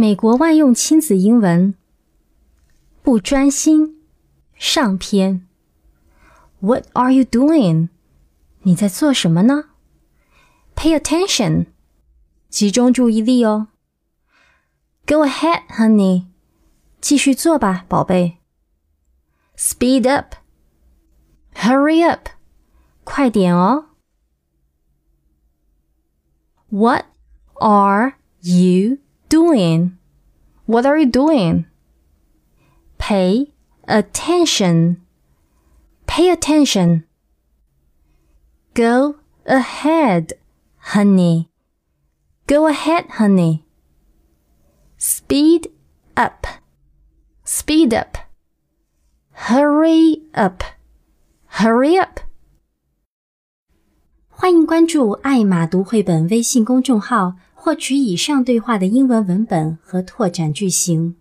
美国万用亲子英文。不专心。上篇。What are you doing？你在做什么呢？Pay attention。集中注意力哦。Go ahead, honey。继续做吧，宝贝。Speed up。Hurry up。快点哦。What are you doing? What are you doing? Pay attention. Pay attention. Go ahead, honey. Go ahead, honey. Speed up. Speed up. Hurry up. Hurry up. 欢迎关注“爱马读绘本”微信公众号，获取以上对话的英文文本和拓展句型。